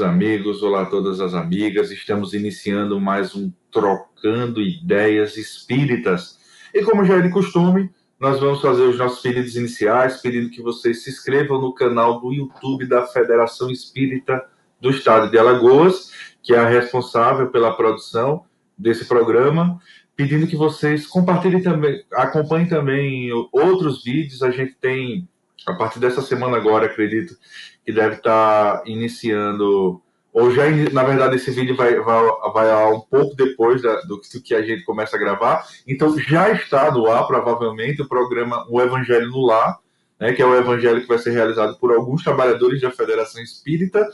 amigos, olá todas as amigas. Estamos iniciando mais um Trocando Ideias Espíritas. E como já é de costume, nós vamos fazer os nossos pedidos iniciais, pedindo que vocês se inscrevam no canal do YouTube da Federação Espírita do Estado de Alagoas, que é a responsável pela produção desse programa, pedindo que vocês compartilhem também, acompanhem também outros vídeos. A gente tem, a partir dessa semana agora, acredito, que deve estar iniciando, ou já, na verdade, esse vídeo vai, vai, vai um pouco depois da, do que a gente começa a gravar. Então, já está no ar, provavelmente, o programa O Evangelho no Lar, né, que é o evangelho que vai ser realizado por alguns trabalhadores da Federação Espírita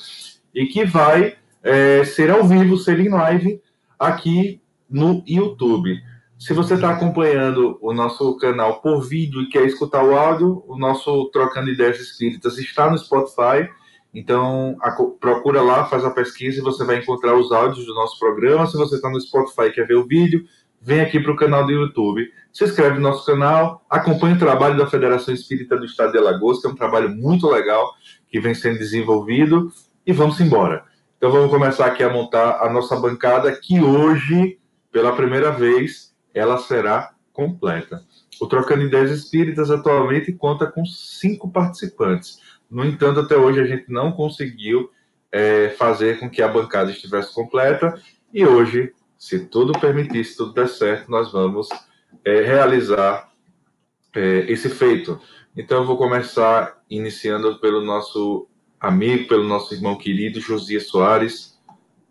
e que vai é, ser ao vivo, ser em live aqui no YouTube. Se você está acompanhando o nosso canal por vídeo e quer escutar o áudio, o nosso Trocando Ideias Espíritas está no Spotify. Então, a, procura lá, faz a pesquisa e você vai encontrar os áudios do nosso programa. Se você está no Spotify e quer ver o vídeo, vem aqui para o canal do YouTube. Se inscreve no nosso canal, acompanhe o trabalho da Federação Espírita do Estado de Alagoas, que é um trabalho muito legal que vem sendo desenvolvido. E vamos embora. Então, vamos começar aqui a montar a nossa bancada, que hoje, pela primeira vez, ela será completa. O Trocando Ideias Espíritas atualmente conta com cinco participantes. No entanto, até hoje a gente não conseguiu é, fazer com que a bancada estivesse completa e hoje, se tudo permitir, se tudo der certo, nós vamos é, realizar é, esse feito. Então, eu vou começar iniciando pelo nosso amigo, pelo nosso irmão querido Josias Soares.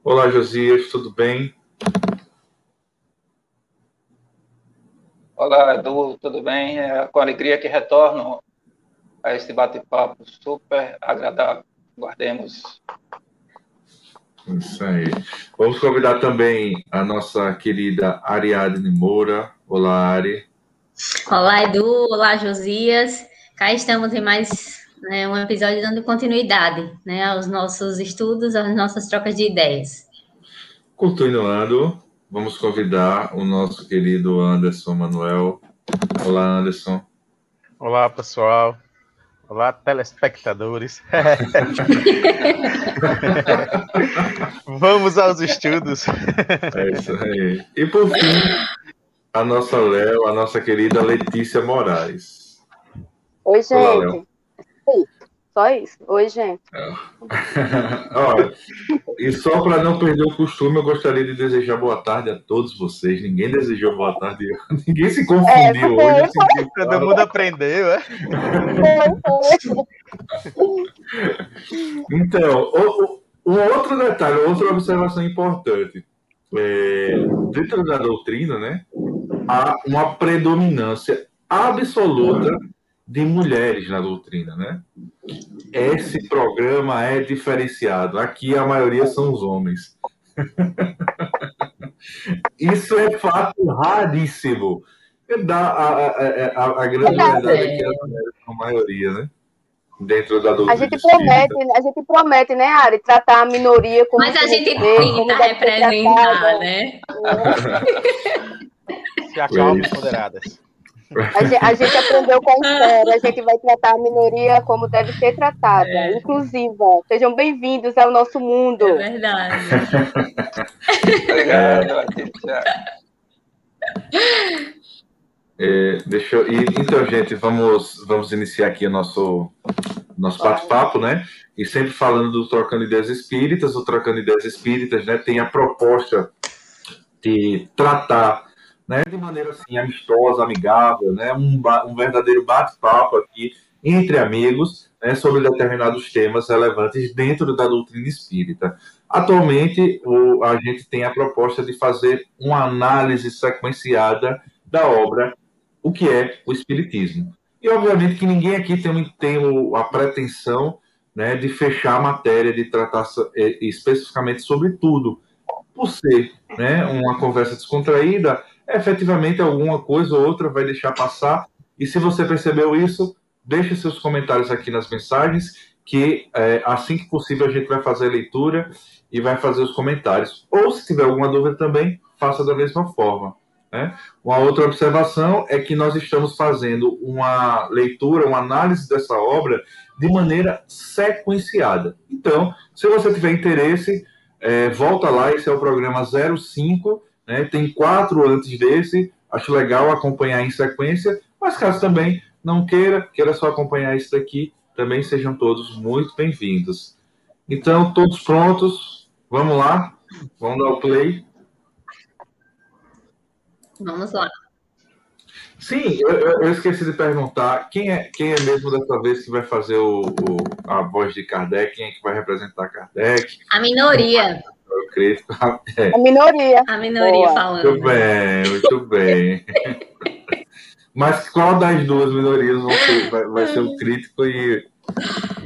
Olá, Josias, tudo bem? Olá, Edu, tudo bem? É com alegria que retorno a este bate-papo super agradável. Guardemos. Isso aí. Vamos convidar também a nossa querida Ariadne Moura. Olá, Ari. Olá, Edu. Olá, Josias. Cá estamos em mais né, um episódio dando continuidade né, aos nossos estudos, às nossas trocas de ideias. Continuando, vamos convidar o nosso querido Anderson Manuel. Olá, Anderson. Olá, pessoal. Olá, telespectadores. Vamos aos estudos. É isso aí. E por fim, a nossa Léo, a nossa querida Letícia Moraes. Oi, gente. Olá, só isso. Oi, gente. É. Olha, e só para não perder o costume, eu gostaria de desejar boa tarde a todos vocês. Ninguém desejou boa tarde. Ninguém se confundiu é, hoje. Todo mundo aprendeu, é? então, o, o, outro detalhe, outra observação importante. É, dentro da doutrina, né, há uma predominância absoluta de mulheres na doutrina, né? Esse programa é diferenciado. Aqui a maioria são os homens. Isso é fato raríssimo. Dá a, a, a, a grande verdade é que as mulheres são a maioria, né? Dentro da doutrina. A gente promete, a gente promete, né, Ari, tratar a minoria como. Mas a gente tenta representar, né? Se acalmem, moderadas. A gente, a gente, aprendeu com a história, a gente vai tratar a minoria como deve ser tratada, é. inclusiva. Sejam bem-vindos ao nosso mundo. É verdade. Obrigado, é, deixa eu, então, gente, vamos, vamos iniciar aqui o nosso, nosso bate-papo, né? E sempre falando do Trocando Ideias Espíritas, o Trocando Ideias Espíritas, né, tem a proposta de tratar né, de maneira assim amistosa, amigável, né, um, um verdadeiro bate-papo aqui entre amigos né, sobre determinados temas relevantes dentro da doutrina espírita. Atualmente, o, a gente tem a proposta de fazer uma análise sequenciada da obra O que é o Espiritismo. E, obviamente, que ninguém aqui tem, tem a pretensão né, de fechar a matéria, de tratar especificamente sobre tudo. Por ser né, uma conversa descontraída, efetivamente alguma coisa ou outra vai deixar passar. E se você percebeu isso, deixe seus comentários aqui nas mensagens, que é, assim que possível a gente vai fazer a leitura e vai fazer os comentários. Ou se tiver alguma dúvida também, faça da mesma forma. Né? Uma outra observação é que nós estamos fazendo uma leitura, uma análise dessa obra de maneira sequenciada. Então, se você tiver interesse, é, volta lá, esse é o programa 05, né? tem quatro antes desse, acho legal acompanhar em sequência, mas caso também não queira, queira só acompanhar isso daqui, também sejam todos muito bem-vindos. Então, todos prontos? Vamos lá? Vamos dar o play? Vamos lá. Sim, eu, eu, esqueci de perguntar quem é, quem é mesmo dessa vez que vai fazer o, o, a voz de Kardec, quem é que vai representar Kardec? A minoria. Creio. É. A minoria. A minoria Boa. falando. Muito bem, muito bem. Mas qual das duas minorias ser, vai, vai, ser o crítico e,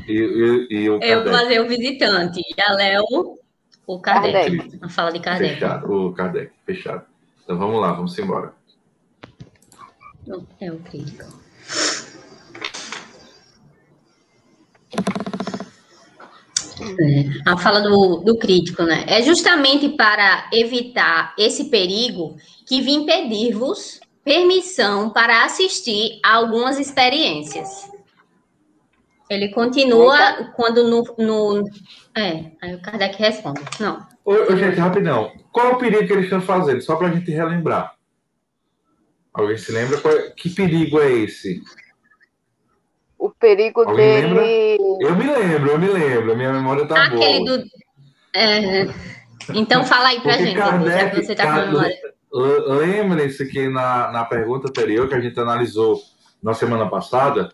e, e, e o Kardec? Eu vou fazer o visitante. E a Léo, o Kardec. Kardec. A fala de Kardec. Fechado, o Kardec, fechado. Então vamos lá, vamos embora. É o crítico. É, a fala do, do crítico, né? É justamente para evitar esse perigo que vim pedir-vos permissão para assistir a algumas experiências. Ele continua quando no, no. É, aí o Kardec responde. Não. Ô, ô, gente, rapidão. Qual é o perigo que eles estão fazendo? Só para a gente relembrar. Alguém se lembra? É, que perigo é esse? O perigo Alguém dele. Lembra? Eu me lembro, eu me lembro. Minha memória tá Aquele boa. Do... É... Então fala aí pra Porque gente. Kardec, você tá com memória. Lembrem-se que na, na pergunta anterior que a gente analisou na semana passada,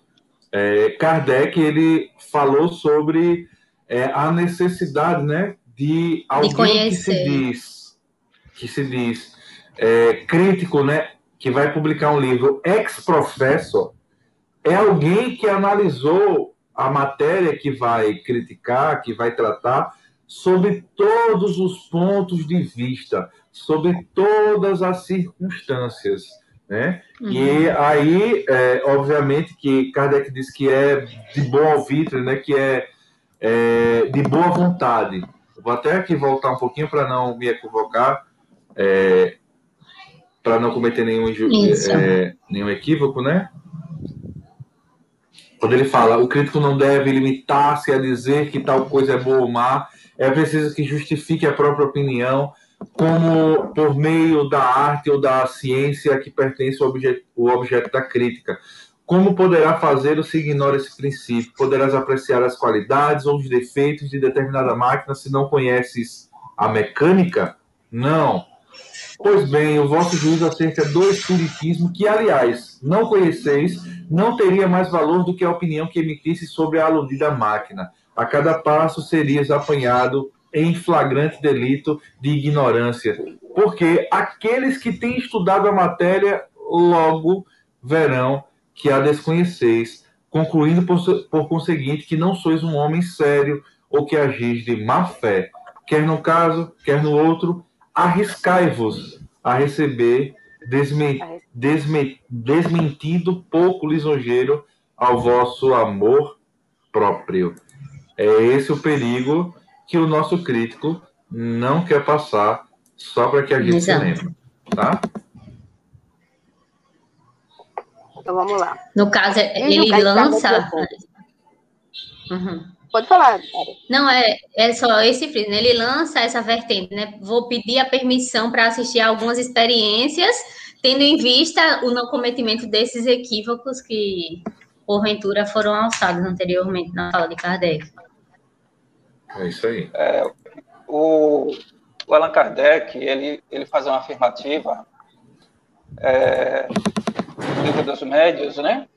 é, Kardec ele falou sobre é, a necessidade, né, de alguém de que se diz, que se diz é, crítico, né, que vai publicar um livro ex-professor, é alguém que analisou a matéria que vai criticar, que vai tratar, sobre todos os pontos de vista, sobre todas as circunstâncias. Né? Uhum. E aí, é, obviamente, que Kardec diz que é de bom alvitre, né? que é, é de boa vontade. Vou até aqui voltar um pouquinho para não me equivocar. É, para não cometer nenhum, é, nenhum equívoco, né? Quando ele fala, o crítico não deve limitar-se a dizer que tal coisa é boa ou má, é preciso que justifique a própria opinião, como por meio da arte ou da ciência que pertence ao objeto, ao objeto da crítica. Como poderá fazer se ignora esse princípio? Poderás apreciar as qualidades ou os defeitos de determinada máquina se não conheces a mecânica? Não. Pois bem, o vosso juízo acerca do espiritismo, que, aliás, não conheceis, não teria mais valor do que a opinião que emitisse sobre a aludida máquina. A cada passo serias apanhado em flagrante delito de ignorância, porque aqueles que têm estudado a matéria logo verão que a desconheceis, concluindo por, por conseguinte que não sois um homem sério ou que agis de má fé, quer no caso, quer no outro, arriscai-vos a receber desme, desme, desmentido pouco lisonjeiro ao vosso amor próprio. É esse o perigo que o nosso crítico não quer passar só para que a gente Exato. se lembre, tá? Então vamos lá. No caso, ele lança. Uhum. Pode falar, Não, é, é só esse friso, né? Ele lança essa vertente, né? Vou pedir a permissão para assistir algumas experiências, tendo em vista o não cometimento desses equívocos que, porventura, foram alçados anteriormente na fala de Kardec. É isso aí. É, o, o Allan Kardec, ele, ele faz uma afirmativa é, no livro dos médios, né?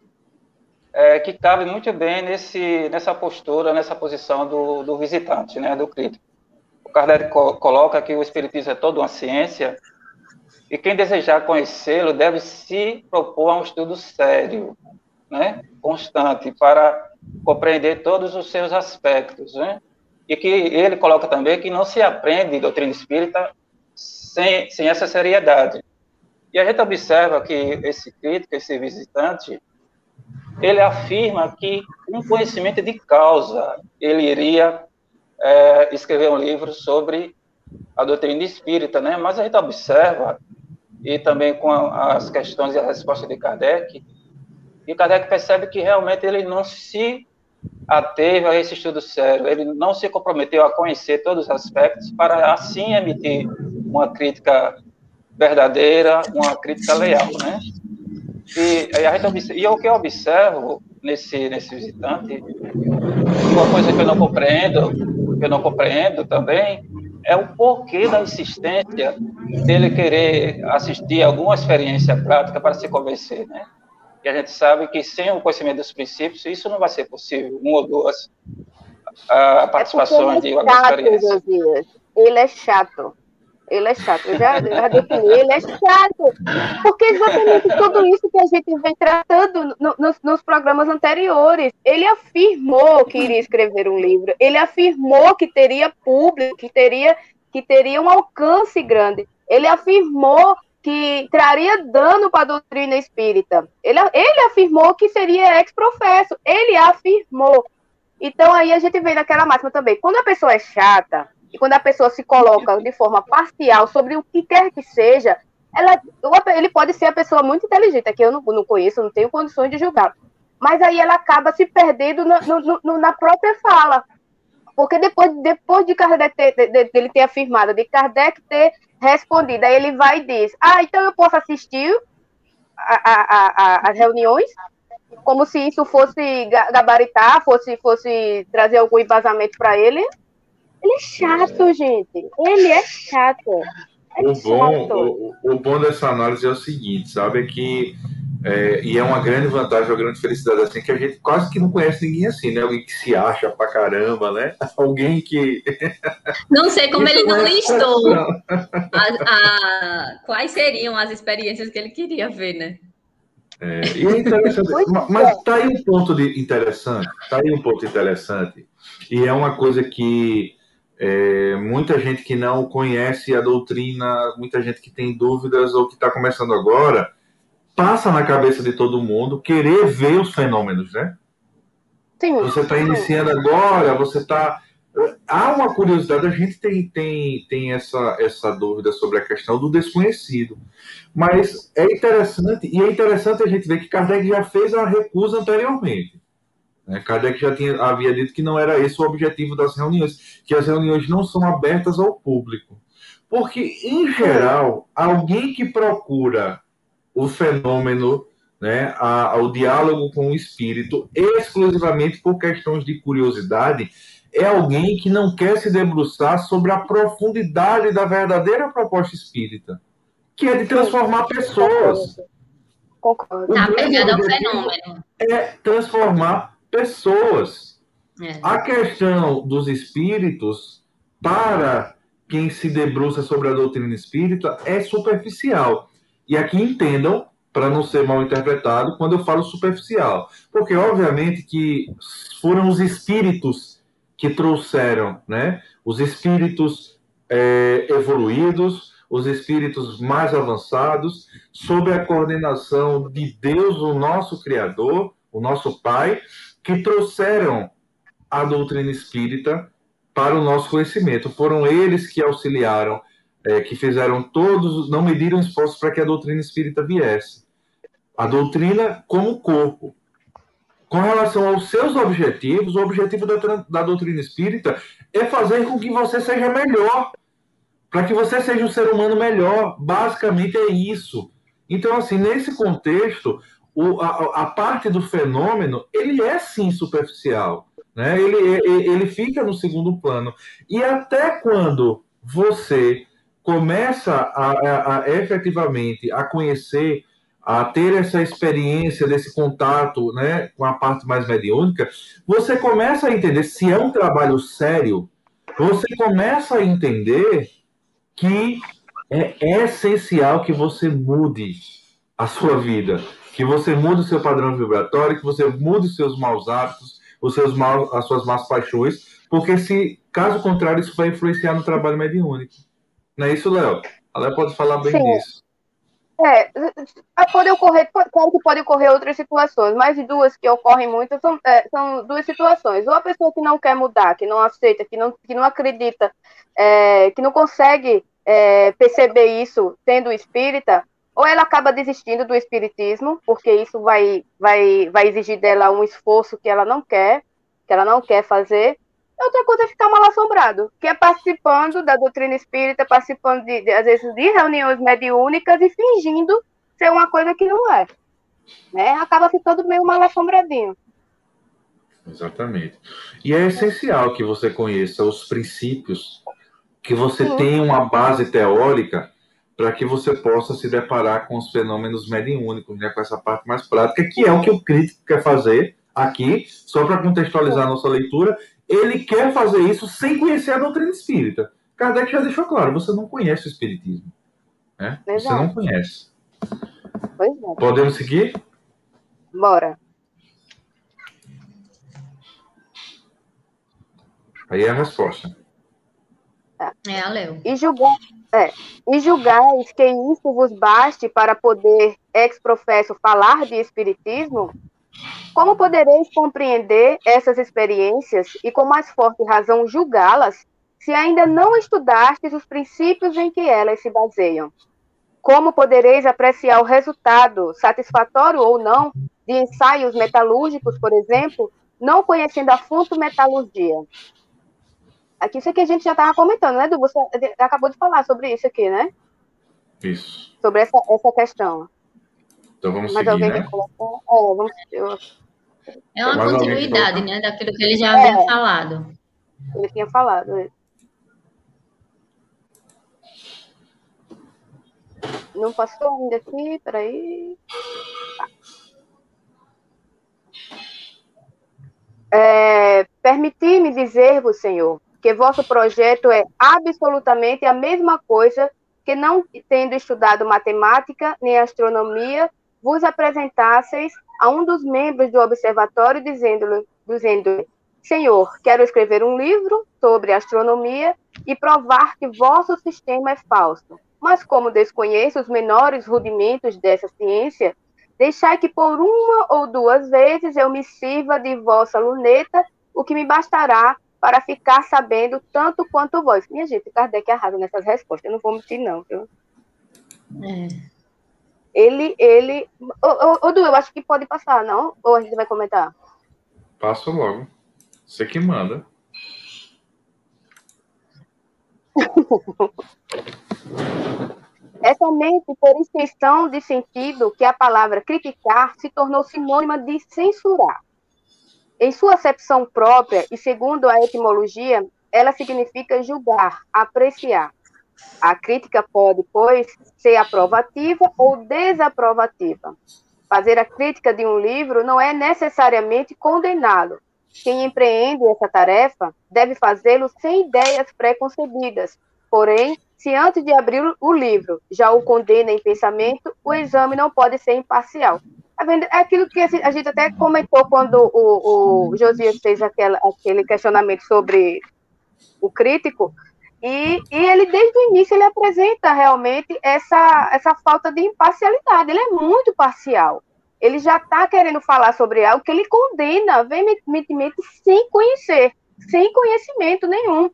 É, que cabe muito bem nesse, nessa postura, nessa posição do, do visitante, né, do crítico. O Kardec co coloca que o Espiritismo é toda uma ciência e quem desejar conhecê-lo deve se propor a um estudo sério, né, constante, para compreender todos os seus aspectos, né? E que ele coloca também que não se aprende doutrina espírita sem, sem essa seriedade. E a gente observa que esse crítico, esse visitante, ele afirma que um conhecimento de causa ele iria é, escrever um livro sobre a doutrina espírita, né? Mas a gente observa e também com as questões e a resposta de Kardec, e Kardec percebe que realmente ele não se ateve a esse estudo sério, ele não se comprometeu a conhecer todos os aspectos para assim emitir uma crítica verdadeira, uma crítica leal, né? E, e, a gente, e o que eu observo nesse, nesse visitante, uma coisa que eu não compreendo, que eu não compreendo também, é o porquê da insistência dele querer assistir alguma experiência prática para se convencer, né? E a gente sabe que sem o conhecimento dos princípios, isso não vai ser possível, uma ou duas uh, participações é de alguma experiência. Ele é chato. Ele é chato, eu já, já defini, ele é chato. Porque exatamente tudo isso que a gente vem tratando no, nos, nos programas anteriores. Ele afirmou que iria escrever um livro, ele afirmou que teria público, que teria, que teria um alcance grande. Ele afirmou que traria dano para a doutrina espírita. Ele, ele afirmou que seria ex-professo. Ele afirmou. Então aí a gente vem naquela máxima também. Quando a pessoa é chata, e quando a pessoa se coloca de forma parcial sobre o que quer que seja, ela, ele pode ser a pessoa muito inteligente, que eu não, não conheço, não tenho condições de julgar. Mas aí ela acaba se perdendo no, no, no, na própria fala. Porque depois, depois de Kardec ter, de, de, ele ter afirmado, de Kardec ter respondido, aí ele vai e diz: Ah, então eu posso assistir a, as reuniões, como se isso fosse gabaritar, fosse, fosse trazer algum embasamento para ele. Ele é chato, gente. Ele é chato. É o, bom, o, o, bom dessa análise é o seguinte, sabe? É que. É, e é uma grande vantagem, uma grande felicidade assim, que a gente quase que não conhece ninguém assim, né? Alguém que se acha pra caramba, né? Alguém que. Não sei como ele não é listou a, a, quais seriam as experiências que ele queria ver, né? É, e é interessante, mas tá aí um ponto de interessante, tá aí um ponto interessante, e é uma coisa que é, muita gente que não conhece a doutrina, muita gente que tem dúvidas ou que está começando agora, passa na cabeça de todo mundo querer ver os fenômenos, né? Sim. Você está iniciando agora, você está. Há uma curiosidade, a gente tem, tem, tem essa, essa dúvida sobre a questão do desconhecido. Mas é interessante, e é interessante a gente ver que Kardec já fez a recusa anteriormente. Né? Kardec já tinha, havia dito que não era esse o objetivo das reuniões, que as reuniões não são abertas ao público. Porque, em geral, alguém que procura o fenômeno, né, a, o diálogo com o espírito, exclusivamente por questões de curiosidade, é alguém que não quer se debruçar sobre a profundidade da verdadeira proposta espírita, que é de transformar pessoas. Concordo. Tá pegando ao fenômeno. É transformar pessoas. É. A questão dos espíritos, para quem se debruça sobre a doutrina espírita, é superficial. E aqui entendam, para não ser mal interpretado, quando eu falo superficial. Porque, obviamente, que foram os espíritos que trouxeram, né? Os espíritos é, evoluídos, os espíritos mais avançados, sob a coordenação de Deus, o nosso Criador, o nosso Pai, que trouxeram a doutrina espírita para o nosso conhecimento. Foram eles que auxiliaram, é, que fizeram todos, não mediram esforços para que a doutrina espírita viesse. A doutrina como corpo. Com relação aos seus objetivos, o objetivo da, da doutrina espírita é fazer com que você seja melhor, para que você seja um ser humano melhor. Basicamente é isso. Então, assim, nesse contexto, o, a, a, parte do fenômeno, ele é sim superficial, né? ele, ele fica no segundo plano. E até quando você começa a, a, a efetivamente a conhecer, a ter essa experiência desse contato né, com a parte mais mediúnica, você começa a entender se é um trabalho sério, você começa a entender que é essencial que você mude a sua vida que você mude o seu padrão vibratório, que você mude os seus maus hábitos, os seus maus, as suas más paixões, porque se caso contrário isso vai influenciar no trabalho mediúnico. Não é isso, Léo? A Léo pode falar bem Sim. disso. É, pode ocorrer, claro que pode ocorrer outras situações, mas duas que ocorrem muito são, é, são duas situações. Ou a pessoa que não quer mudar, que não aceita, que não, que não acredita, é, que não consegue é, perceber isso sendo espírita, ou ela acaba desistindo do espiritismo, porque isso vai, vai, vai exigir dela um esforço que ela não quer, que ela não quer fazer. Outra coisa é ficar mal assombrado, que é participando da doutrina espírita, participando, de, de, às vezes, de reuniões mediúnicas e fingindo ser uma coisa que não é. Né? Acaba ficando meio mal assombradinho. Exatamente. E é essencial que você conheça os princípios, que você Sim. tenha uma base teórica para que você possa se deparar com os fenômenos mediúnicos, né, com essa parte mais prática, que é o que o crítico quer fazer aqui, só para contextualizar a nossa leitura, ele quer fazer isso sem conhecer a doutrina espírita. Kardec já deixou claro, você não conhece o espiritismo. Né? Você não conhece. Pois é. Podemos seguir? Bora. Aí é a resposta. É, a Leo. E julgar, é, e julgais que isso vos baste para poder ex professo falar de espiritismo? Como podereis compreender essas experiências e com mais forte razão julgá-las, se ainda não estudastes os princípios em que elas se baseiam? Como podereis apreciar o resultado, satisfatório ou não, de ensaios metalúrgicos, por exemplo, não conhecendo a fundo metalurgia? Aqui isso aqui a gente já estava comentando, né, Du? Você acabou de falar sobre isso aqui, né? Isso. Sobre essa, essa questão. Então vamos Mas seguir, alguém né? Colocar... É, vamos... Eu... é uma Mais continuidade, né, daquilo que ele já é. havia falado. Ele tinha falado. É. Não passou ainda aqui, peraí. É, Permitir-me dizer-vos, Senhor, que vosso projeto é absolutamente a mesma coisa que não tendo estudado matemática nem astronomia, vos apresentasseis a um dos membros do observatório dizendo-lhe, dizendo Senhor, quero escrever um livro sobre astronomia e provar que vosso sistema é falso. Mas como desconheço os menores rudimentos dessa ciência, deixai que por uma ou duas vezes eu me sirva de vossa luneta, o que me bastará para ficar sabendo tanto quanto vós. Minha gente, Kardec arrasa nessas respostas, eu não vou mentir, não, viu? É. Ele, ele. Ô, ô, Du, eu acho que pode passar, não? Ou a gente vai comentar? Passa logo. Você que manda. É somente por extensão de sentido que a palavra criticar se tornou sinônima de censurar. Em sua acepção própria e segundo a etimologia, ela significa julgar, apreciar. A crítica pode, pois, ser aprovativa ou desaprovativa. Fazer a crítica de um livro não é necessariamente condená-lo. Quem empreende essa tarefa deve fazê-lo sem ideias preconcebidas. Porém, se antes de abrir o livro já o condena em pensamento, o exame não pode ser imparcial. Tá é aquilo que a gente até comentou quando o, o Josias fez aquela, aquele questionamento sobre o crítico, e, e, ele, desde o início, ele apresenta realmente essa, essa falta de imparcialidade. Ele é muito parcial. Ele já está querendo falar sobre algo que ele condena veementemente sem conhecer, sem conhecimento nenhum.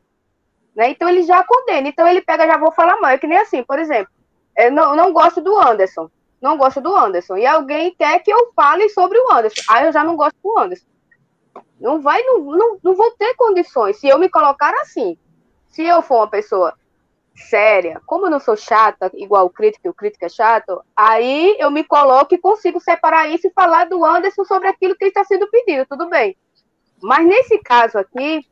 Né? Então, ele já condena. Então, ele pega, já vou falar mal. É que nem assim, por exemplo, eu não, não gosto do Anderson não gosto do Anderson. E alguém quer que eu fale sobre o Anderson. Aí eu já não gosto do Anderson. Não vai, não, não, não vou ter condições. Se eu me colocar assim, se eu for uma pessoa séria, como eu não sou chata, igual o crítico, o crítico é chato, aí eu me coloco e consigo separar isso e falar do Anderson sobre aquilo que está sendo pedido, tudo bem. Mas nesse caso aqui,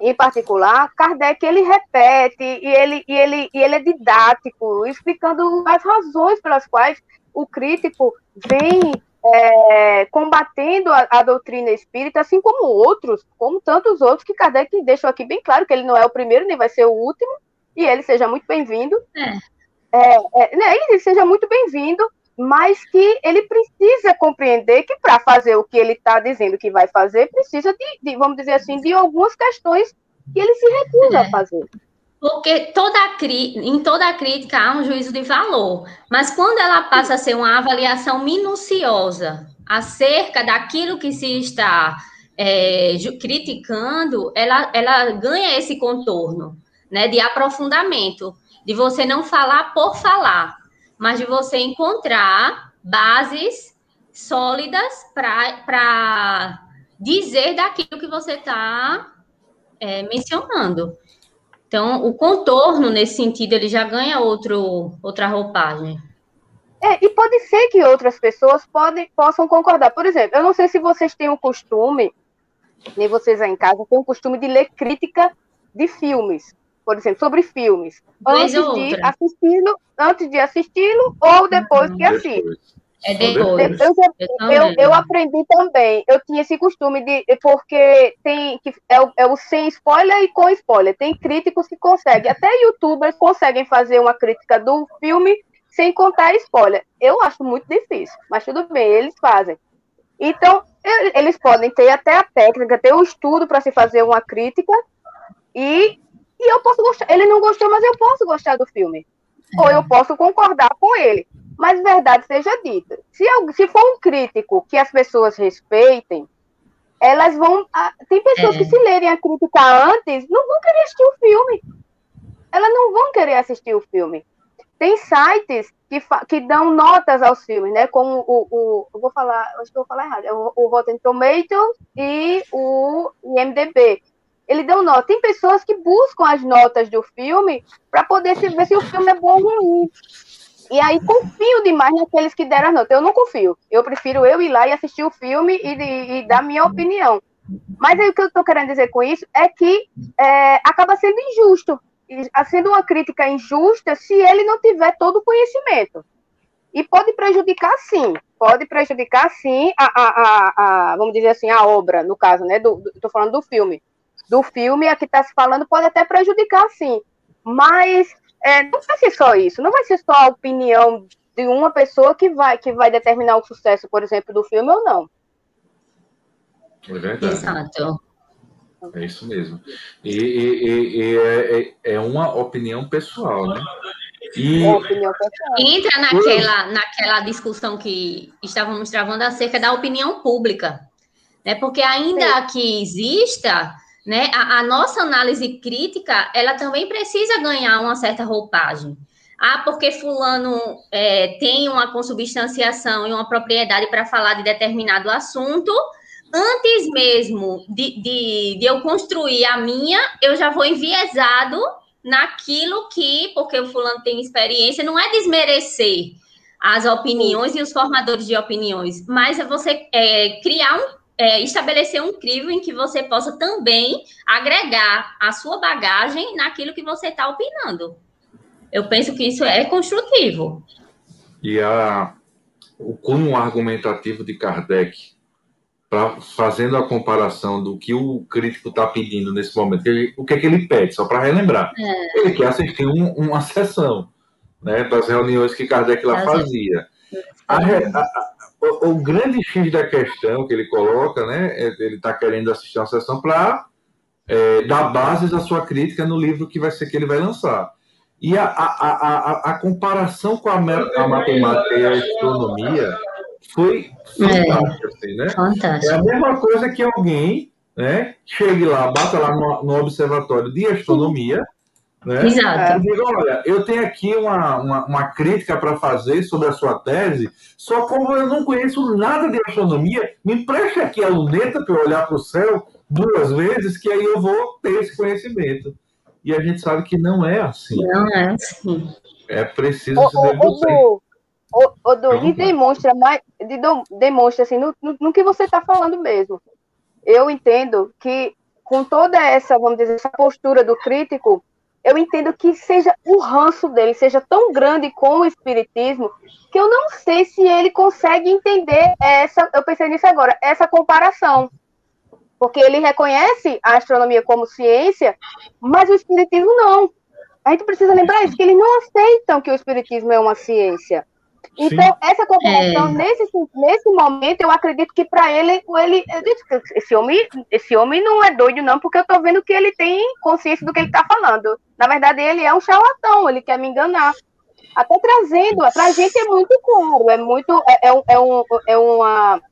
em particular, Kardec ele repete e ele, e ele, e ele é didático, explicando as razões pelas quais o crítico vem é, combatendo a, a, doutrina espírita, assim como outros, como tantos outros, que Kardec deixou aqui bem claro que ele não é o primeiro, nem vai ser o último, e ele seja muito bem-vindo. É. É, é, né, ele seja muito bem-vindo, mas que ele precisa compreender que para fazer o que ele está dizendo que vai fazer, precisa de, de, vamos dizer assim, de algumas questões que ele se recusa a é. fazer. Porque toda em toda crítica há um juízo de valor, mas quando ela passa a ser uma avaliação minuciosa acerca daquilo que se está é, criticando, ela, ela ganha esse contorno né, de aprofundamento, de você não falar por falar. mas de você encontrar bases sólidas para dizer daquilo que você está é, mencionando. Então, o contorno, nesse sentido, ele já ganha outro, outra roupagem. É, e pode ser que outras pessoas podem, possam concordar. Por exemplo, eu não sei se vocês têm o costume, nem vocês aí em casa, têm o costume de ler crítica de filmes, por exemplo, sobre filmes. Antes de assisti-lo, antes de assisti-lo ou depois que assiste. É depois. Eu, eu, eu, eu, aprendi também. Eu tinha esse costume de. Porque tem. Que é, o, é o sem spoiler e com spoiler. Tem críticos que conseguem, até youtubers conseguem fazer uma crítica do filme sem contar spoiler. Eu acho muito difícil, mas tudo bem, eles fazem. Então, eles podem ter até a técnica, ter o um estudo para se fazer uma crítica, e, e eu posso gostar. Ele não gostou, mas eu posso gostar do filme. É. Ou eu posso concordar com ele. Mas verdade seja dita, se, se for um crítico que as pessoas respeitem, elas vão. Tem pessoas é. que se lerem a crítica antes, não vão querer assistir o filme. Elas não vão querer assistir o filme. Tem sites que, que dão notas aos filmes, né? Como o, o eu vou falar, acho que eu vou falar errado, é o, o Rotten Tomatoes e o IMDb. Ele deu nota. Tem pessoas que buscam as notas do filme para poder ver se o filme é bom ou ruim. E aí confio demais naqueles que deram a nota. Eu não confio. Eu prefiro eu ir lá e assistir o filme e, e, e dar minha opinião. Mas aí o que eu estou querendo dizer com isso é que é, acaba sendo injusto. Sendo uma crítica injusta se ele não tiver todo o conhecimento. E pode prejudicar sim. Pode prejudicar sim a, a, a, a vamos dizer assim, a obra, no caso, né? Estou falando do filme. Do filme, a que está se falando pode até prejudicar sim. Mas é, não vai ser só isso, não vai ser só a opinião de uma pessoa que vai, que vai determinar o sucesso, por exemplo, do filme ou não. É verdade. Exato. É isso mesmo. E, e, e é, é, é, uma opinião pessoal, né? E... Entra naquela, naquela discussão que estávamos travando acerca da opinião pública. Né? Porque ainda Sim. que exista né? A, a, nossa análise crítica, ela também precisa ganhar uma certa roupagem. Ah, porque fulano é, tem uma consubstanciação e uma propriedade para falar de determinado assunto, antes mesmo de, de, de eu construir a minha, eu já vou enviesado naquilo que, porque o fulano tem experiência, não é desmerecer as opiniões e os formadores de opiniões, mas é você é, criar um é, estabelecer um crivo em que você possa também agregar a sua bagagem naquilo que você está opinando. Eu penso que isso é construtivo. E a, o cunho argumentativo de Kardec, pra, fazendo a comparação do que o crítico está pedindo nesse momento, ele, o que é que ele pede, só para relembrar. É. Ele quer assistir um, uma sessão né, das reuniões que Kardec lá fazia. A, a, o, o, grande X da questão que ele coloca, né, é, ele está querendo assistir uma sessão para é, dar bases à sua crítica no livro que vai ser que ele vai lançar. E a, a, a, a comparação com a, matemática e a astronomia foi fantástica, é, assim, né? Fantástico. É a mesma coisa que alguém né, chegue lá, bata lá no, no observatório de astronomia né? Exato. digo, olha, eu tenho aqui uma, uma, uma crítica para fazer sobre a sua tese, só como eu não conheço nada de astronomia, me empreste aqui a luneta para eu olhar para o céu duas vezes, que aí eu vou ter esse conhecimento. E a gente sabe que não é assim. Não é assim. É preciso o, se o, o, o, o demonstra mais, de, demonstra assim, no, no, no que você está falando mesmo. Eu entendo que com toda essa, vamos dizer, essa postura do crítico, eu entendo que seja o ranço dele seja tão grande com o espiritismo que eu não sei se ele consegue entender essa, eu pensei nisso agora, essa comparação. Porque ele reconhece a astronomia como ciência, mas o espiritismo não. A gente precisa lembrar isso, que eles não aceitam que o espiritismo é uma ciência. Então, Sim. essa comparação, é. nesse, nesse momento, eu acredito que para ele, ele esse, homem, esse homem não é doido, não, porque eu estou vendo que ele tem consciência do que ele está falando. Na verdade, ele é um charlatão, ele quer me enganar. Até trazendo, para a gente é muito claro, é muito, é, é, é, um, é, uma,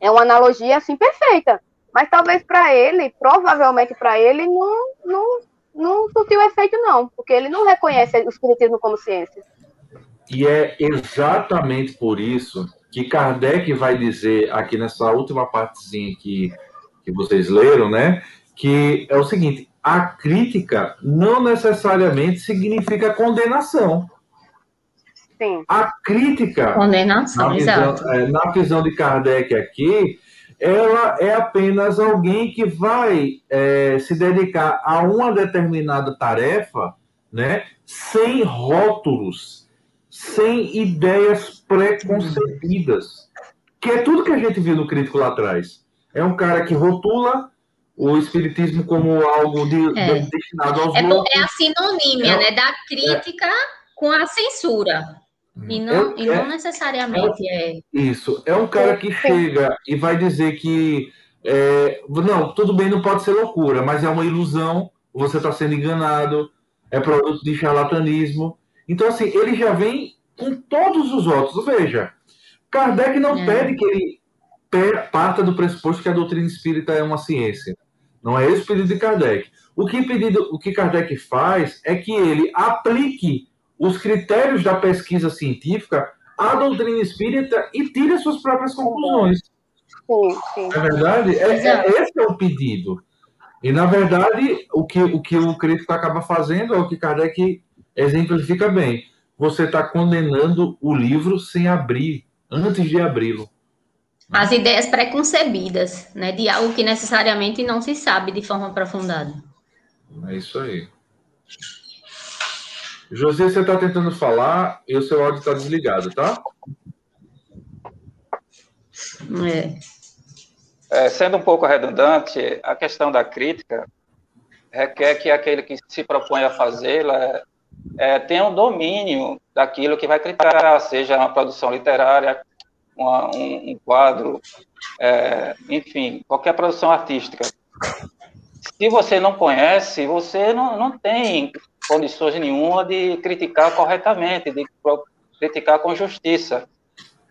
é uma analogia assim perfeita. Mas talvez para ele, provavelmente para ele, não, não, não surtiu efeito, não, porque ele não reconhece o espiritismo como ciência. E é exatamente por isso que Kardec vai dizer aqui nessa última partezinha que, que vocês leram, né? Que é o seguinte: a crítica não necessariamente significa condenação. Sim. A crítica, Condenação, na visão, exato. é, na visão de Kardec aqui, ela é apenas alguém que vai é, se dedicar a uma determinada tarefa, né, sem rótulos, sem ideias preconcebidas, que é tudo que a gente viu no crítico lá atrás. É um cara que rotula o espiritismo como algo de, É. de- destinado aos É, loucos. é a sinonímia, É- né, da crítica com a censura. E não, e É- não necessariamente é. Isso. É um cara que chega e vai dizer que é, não, tudo bem, não pode ser loucura, mas é uma ilusão, você está sendo enganado, é produto de charlatanismo. Então, assim, ele já vem com todos os votos. Veja, Kardec não É. pede que ele parta do pressuposto que a doutrina espírita é uma ciência. Não é esse o pedido de Kardec. O que, pedido, o que Kardec faz é que ele aplique os critérios da pesquisa científica à doutrina espírita e tire as suas próprias conclusões. Sim, sim. É verdade? É, é- esse é o pedido. E, na verdade, o que o, que o crítico acaba fazendo é o que Kardec exemplifica bem. Você está condenando o livro sem abrir, antes de abri-lo. As ideias preconcebidas, né, de algo que necessariamente não se sabe de forma aprofundada. É isso aí. José, você está tentando falar e o seu áudio está desligado, tá? É. É, sendo um pouco redundante, a questão da crítica requer que aquele que se propõe a fazê-la é, tenha um domínio daquilo que vai criticar, seja uma produção literária, uma- um, um quadro, é, enfim, qualquer produção artística. Se você não conhece, você não, não tem condições nenhuma de criticar corretamente, de criticar com justiça.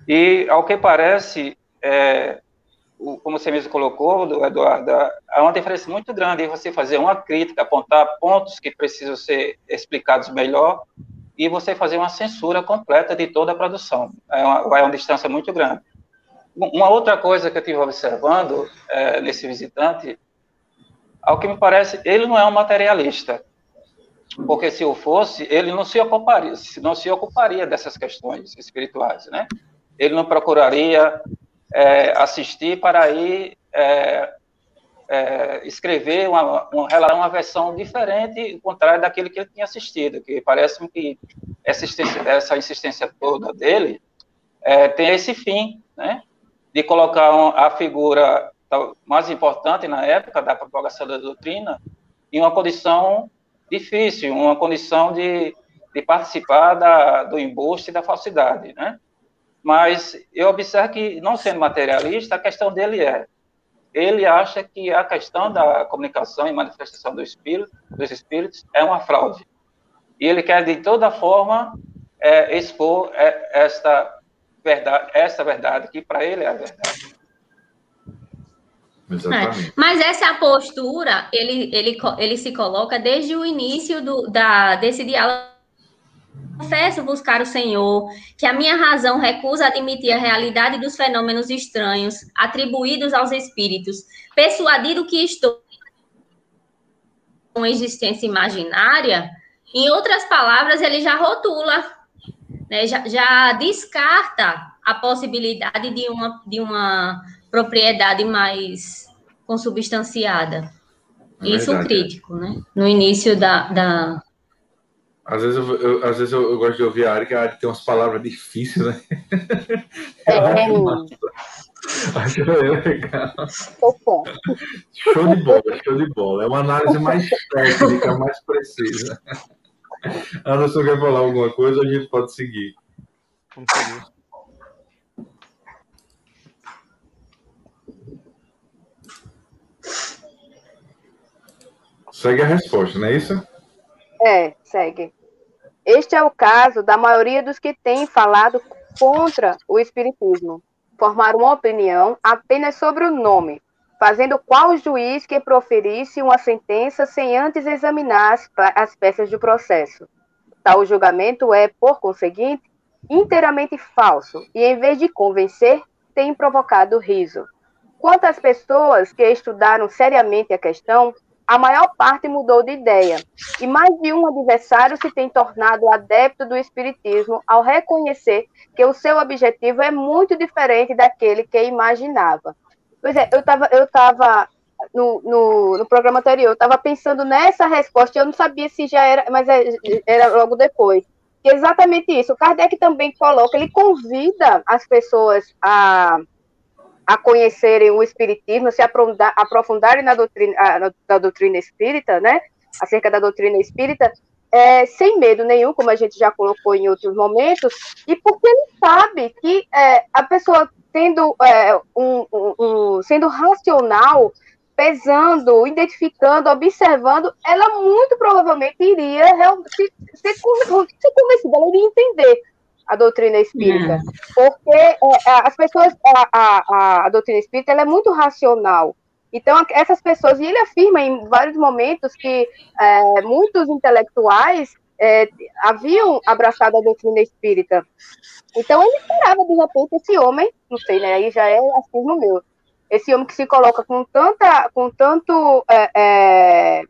E, ao que parece, é, como você mesmo colocou, do- Eduardo, há uma diferença muito grande em você fazer uma crítica, apontar pontos que precisam ser explicados melhor e você fazer uma censura completa de toda a produção. É uma, vai uma distância muito grande. Uma outra coisa que eu estive observando é, nesse visitante, ao que me parece, ele não é um materialista, porque se o fosse, ele não se ocuparia, não se ocuparia dessas questões espirituais, né? Ele não procuraria é, assistir para aí é, é, escrever uma, uma, uma versão diferente, contrário daquele que ele tinha assistido, que parece-me que essa insistência, essa insistência toda dele é, tem esse fim, né, de colocar a figura mais importante na época da propagação da doutrina em uma condição difícil, uma condição de, de participar da, do embuste e da falsidade, né? Mas eu observo que, não sendo materialista, a questão dele é, ele acha que a questão da comunicação e manifestação do espírito, dos espíritos é uma fraude. E ele quer, de toda forma, é, expor é, esta verdade, essa verdade, que para ele é a verdade. Exatamente. É, mas essa postura, ele, ele, ele se coloca desde o início do, da, desse diálogo. Confesso buscar o Senhor, que a minha razão recusa admitir a realidade dos fenômenos estranhos atribuídos aos espíritos, persuadido que estou uma existência imaginária. Em outras palavras, ele já rotula, né, já, já descarta a possibilidade de uma, de uma propriedade mais consubstanciada. É Isso o crítico, né? No início da. da... Às vezes, eu, eu às vezes eu, eu, gosto de ouvir a Ari, que a Ari tem umas palavras difíceis, né? É. Acho legal. Opa. Show de bola, show de bola. É uma análise mais técnica, mais precisa. Anderson quer falar alguma coisa, a gente pode seguir. Vamos seguir. Segue a resposta, não é isso? É, segue. Este é o caso da maioria dos que têm falado contra o Espiritismo. Formar uma opinião apenas sobre o nome, fazendo qual juiz que proferisse uma sentença sem antes examinar as, as peças do processo. Tal julgamento é, por conseguinte, inteiramente falso e, em vez de convencer, tem provocado riso. Quanto às pessoas que estudaram seriamente a questão, a maior parte mudou de ideia, e mais de um adversário se tem tornado adepto do Espiritismo ao reconhecer que o seu objetivo é muito diferente daquele que imaginava. Pois é, eu estava eu tava no, no, no, programa anterior, eu estava pensando nessa resposta, eu não sabia se já era, mas é, era logo depois. E exatamente isso. O Kardec também coloca, ele convida as pessoas a a conhecerem o espiritismo, se aprofundar, aprofundarem na doutrina, na, na doutrina espírita, né? Acerca da doutrina espírita, é, sem medo nenhum, como a gente já colocou em outros momentos, e porque ele sabe que é, a pessoa tendo é, um, um, um, sendo racional, pesando, identificando, observando, ela muito provavelmente iria ser, ser, ser convencida, ela iria entender a doutrina espírita, hum. porque é, é, as pessoas, a, a, a doutrina espírita ela é muito racional. Então, essas pessoas, e ele afirma em vários momentos que é, muitos intelectuais é, haviam abraçado a doutrina espírita. Então, ele esperava, de repente, esse homem, não sei, né, aí já é no meu, esse homem que se coloca com tanta, com tanto é, é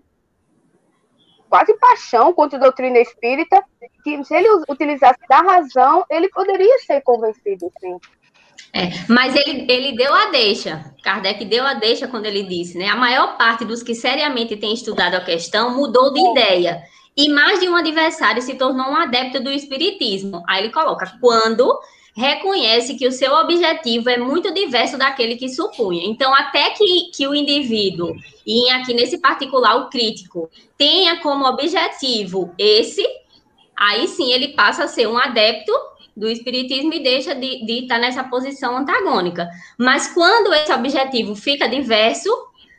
quase paixão contra a doutrina espírita, que se ele utilizasse da razão, ele poderia ser convencido, sim. É, mas ele, ele deu a deixa. Kardec deu a deixa quando ele disse, né? A maior parte dos que seriamente têm estudado a questão mudou de ideia. E mais de um adversário se tornou um adepto do espiritismo. Aí ele coloca, quando reconhece que o seu objetivo é muito diverso daquele que supunha. Então, até que, que o indivíduo, e aqui nesse particular o crítico, tenha como objetivo esse, aí sim ele passa a ser um adepto do espiritismo e deixa de, de estar nessa posição antagônica. Mas quando esse objetivo fica diverso,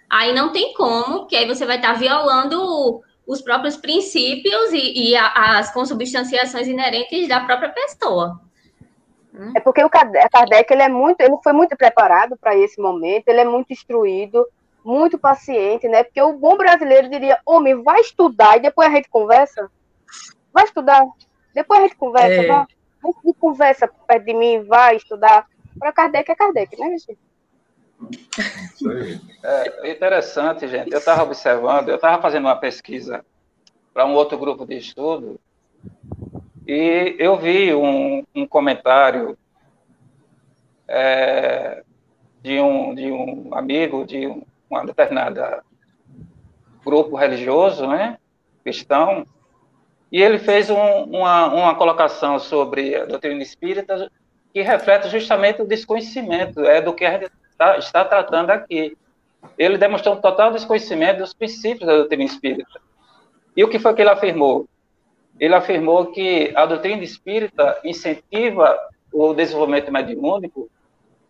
aí não tem como, que aí você vai estar violando os próprios princípios e, e a, as consubstanciações inerentes da própria pessoa. É porque o Kardec ele é muito, ele foi muito preparado para esse momento, ele é muito instruído, muito paciente, né? Porque o bom brasileiro diria, homem, vai estudar e depois a gente conversa. Vai estudar, depois a gente conversa, é. vai. A gente conversa perto de mim, vai estudar. Para Kardec é Kardec, né, gente? É interessante, gente. Eu estava observando, eu estava fazendo uma pesquisa para um outro grupo de estudo e eu vi um, um comentário é, de, um, de um amigo de um, uma determinada grupo religioso, né, cristão, e ele fez um, uma, uma colocação sobre a doutrina espírita que reflete justamente o desconhecimento é, do que a gente está, está tratando aqui. Ele demonstrou um total desconhecimento dos princípios da doutrina espírita. E o que foi que ele afirmou? Ele afirmou que a doutrina espírita incentiva o desenvolvimento mediúnico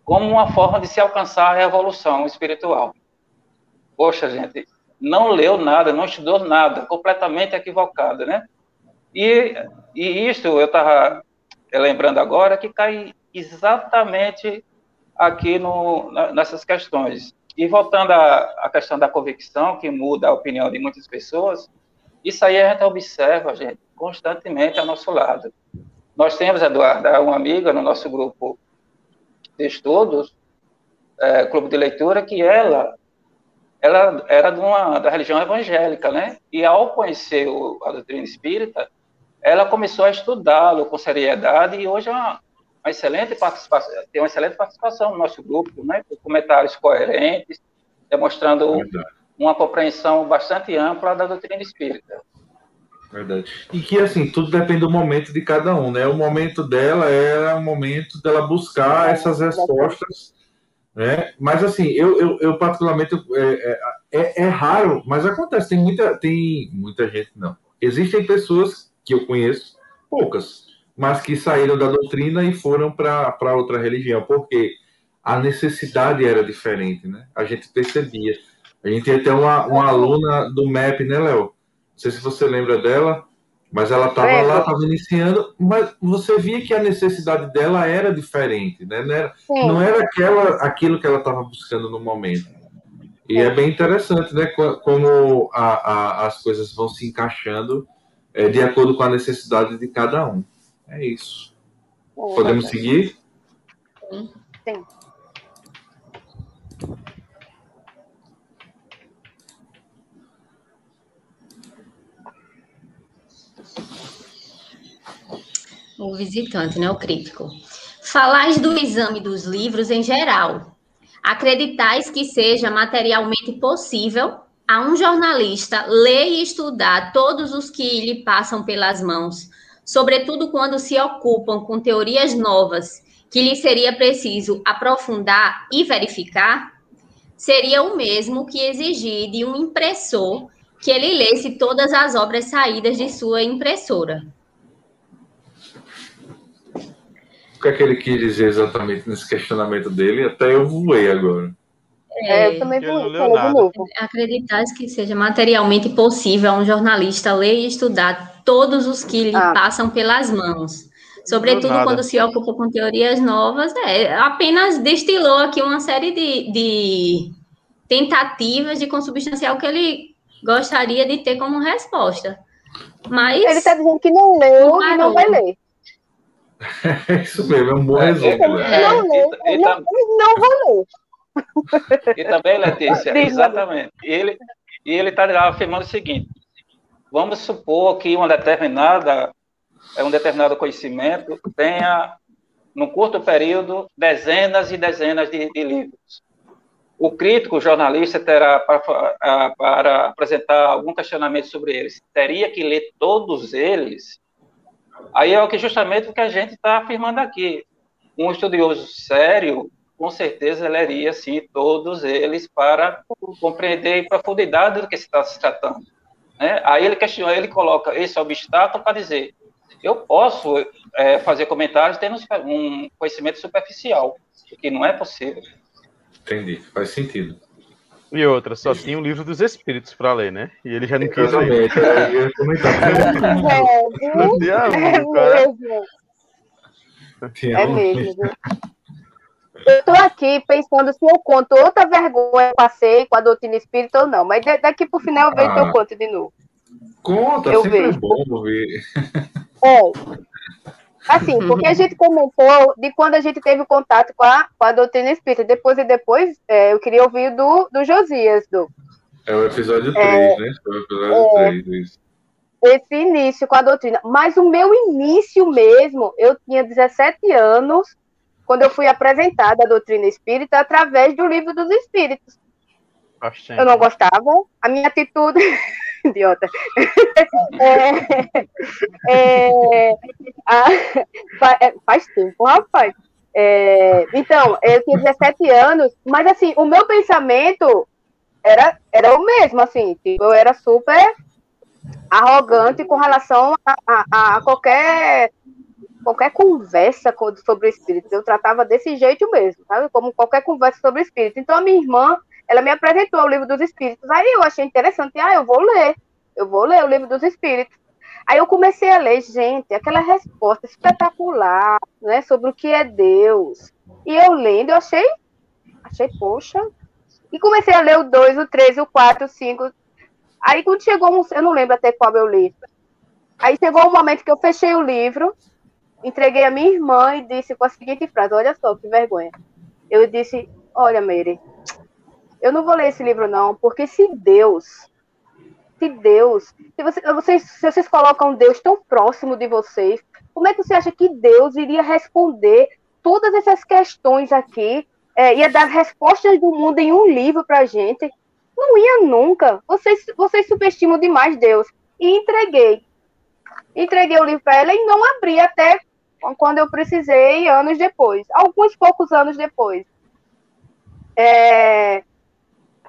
como uma forma de se alcançar a evolução espiritual. Poxa, gente, não leu nada, não estudou nada, completamente equivocado, né? E, e isso eu estava lembrando agora que cai exatamente aqui no, nessas questões. E voltando à, à questão da convicção, que muda a opinião de muitas pessoas, isso aí a gente observa, gente, constantemente ao nosso lado. Nós temos, Eduardo, uma amiga no nosso grupo de estudos, é, clube de leitura, que ela, ela era de uma, da religião evangélica, né? E ao conhecer o, a doutrina espírita, ela começou a estudá-lo com seriedade e hoje é uma, uma excelente participação, tem uma excelente participação no nosso grupo, né? Com comentários coerentes, demonstrando uma compreensão bastante ampla da doutrina espírita. Verdade. E que, assim, tudo depende do momento de cada um, né? O momento dela era o momento dela buscar essas respostas, né? Mas, assim, eu, eu, eu particularmente, é, é, é, raro, mas acontece. Tem muita, tem muita gente, não. Existem pessoas que eu conheço, poucas, mas que saíram da doutrina e foram para outra religião, porque a necessidade era diferente, né? A gente percebia. A gente tem até uma, uma aluna do MEP, né, Léo? Não sei se você lembra dela, mas ela estava lá, estava iniciando, mas você via que a necessidade dela era diferente, né? Não era, não era aquela, aquilo que ela estava buscando no momento. E é bem interessante, né? Como a, a, as coisas vão se encaixando é, de acordo com a necessidade de cada um. É isso. Podemos seguir? Sim. O visitante, né? O crítico. Falais do exame dos livros em geral. Acreditais que seja materialmente possível a um jornalista ler e estudar todos os que lhe passam pelas mãos, sobretudo quando se ocupam com teorias novas que lhe seria preciso aprofundar e verificar? Seria o mesmo que exigir de um impressor que ele lesse todas as obras saídas de sua impressora. O que é que ele quis dizer exatamente nesse questionamento dele? Até eu voei agora. É, eu também vou novo. Acreditar que seja materialmente possível a um jornalista ler e estudar todos os que lhe Ah. passam pelas mãos. Sobretudo quando se ocupa com teorias novas, é, apenas destilou aqui uma série de, de tentativas de consubstanciar o que ele gostaria de ter como resposta. Mas Ele está dizendo que não leu e não vai ler. É isso mesmo, é um bom É, resumo. é, né? é, não leu, e- e não, tam- não vou ler. E também, Letícia, exatamente. E ele e ele está afirmando o seguinte: vamos supor que uma determinada é um determinado conhecimento tenha num curto período dezenas e dezenas de, de livros. O crítico, o jornalista terá para, para apresentar algum questionamento sobre eles, teria que ler todos eles. Aí é o que justamente o que a gente está afirmando aqui. Um estudioso sério com certeza leria sim todos eles para compreender em profundidade do que se está se tratando. Né? Aí ele questiona, ele coloca esse obstáculo para dizer, eu posso é, fazer comentários tendo um conhecimento superficial, o que não é possível. Entendi, faz sentido. E outra, só tinha o livro dos espíritos para ler, né? E ele já não quis ler. É, É mesmo. Tinha É mesmo. viu? Eu tô aqui pensando se eu conto outra vergonha que eu passei com a doutrina espírita ou não, mas da- daqui pro final eu vejo que Ah. eu conto de novo. Conta, Eu sempre é vejo. bom ouvir. É. Assim, porque a gente comentou de quando a gente teve contato com a, com a doutrina espírita. Depois e depois, é, eu queria ouvir do, do Josias, do, É o episódio 3, É. né? É o episódio 3, isso. esse início com a doutrina. Mas o meu início mesmo, eu tinha 17 anos, quando eu fui apresentada à doutrina espírita através do livro dos espíritos. Tempo. Eu não gostava, a minha atitude. Idiota. É, é, a- é, faz tempo, rapaz. É, então, eu tinha 17 anos, mas assim, o meu pensamento era, era o mesmo, assim, tipo, eu era super arrogante com relação a, a- a qualquer qualquer conversa co- sobre espírito. Eu tratava desse jeito mesmo, sabe? Como qualquer conversa sobre espírito. Então, a minha irmã, ela me apresentou o livro dos espíritos. Aí eu achei interessante. Ah, eu vou ler. Eu vou ler o livro dos espíritos. Aí eu comecei a ler, gente, aquela resposta espetacular, né, sobre o que é Deus. E eu lendo, eu achei, achei, poxa. E comecei a ler o 2, o 3, o 4, o 5. Aí quando chegou, um, eu não lembro até qual eu li. Aí chegou um momento que eu fechei o livro, entreguei a minha irmã e disse com a seguinte frase: Olha só, que vergonha. Eu disse: Olha, Meire, eu não vou ler esse livro, não, porque se Deus, se Deus, se, você- vocês, se vocês colocam Deus tão próximo de vocês, como é que você acha que Deus iria responder todas essas questões aqui? É, ia dar respostas do mundo em um livro pra gente? Não ia nunca. Vocês, vocês subestimam demais Deus. E entreguei. Entreguei o livro para ela e não abri até quando eu precisei, anos depois. Alguns poucos anos depois. É,